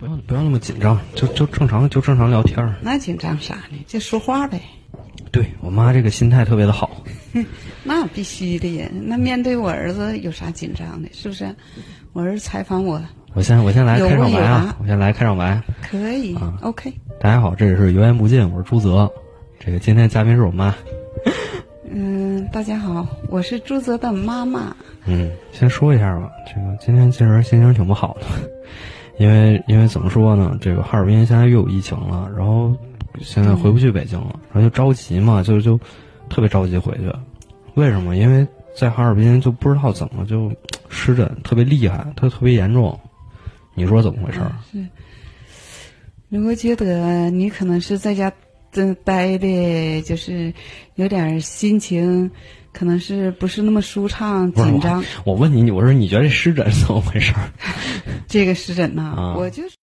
不要不要那么紧张，就就正常就正常聊天儿。那紧张啥呢？就说话呗。对我妈这个心态特别的好，那必须的呀。那面对我儿子有啥紧张的？是不是？我儿子采访我，我先我先来开场白啊我先来开场白。可以、啊 o k 大家好，这里是油盐不进，我是朱泽。这个今天嘉宾是我妈。嗯，大家好，我是朱泽的妈妈。嗯，先说一下吧，这个今天其实心情挺不好的，因为因为怎么说呢，这个哈尔滨现在又有疫情了，然后现在回不去北京了，然后就着急嘛，就就特别着急回去。为什么？因为在哈尔滨就不知道怎么就湿疹特别厉害，它特别严重。你说怎么回事儿？我觉得你可能是在家真待的，就是有点心情，可能是不是那么舒畅、紧张。我问你，我说你觉得这湿疹是怎么回事儿？这个湿疹呐、啊。我就是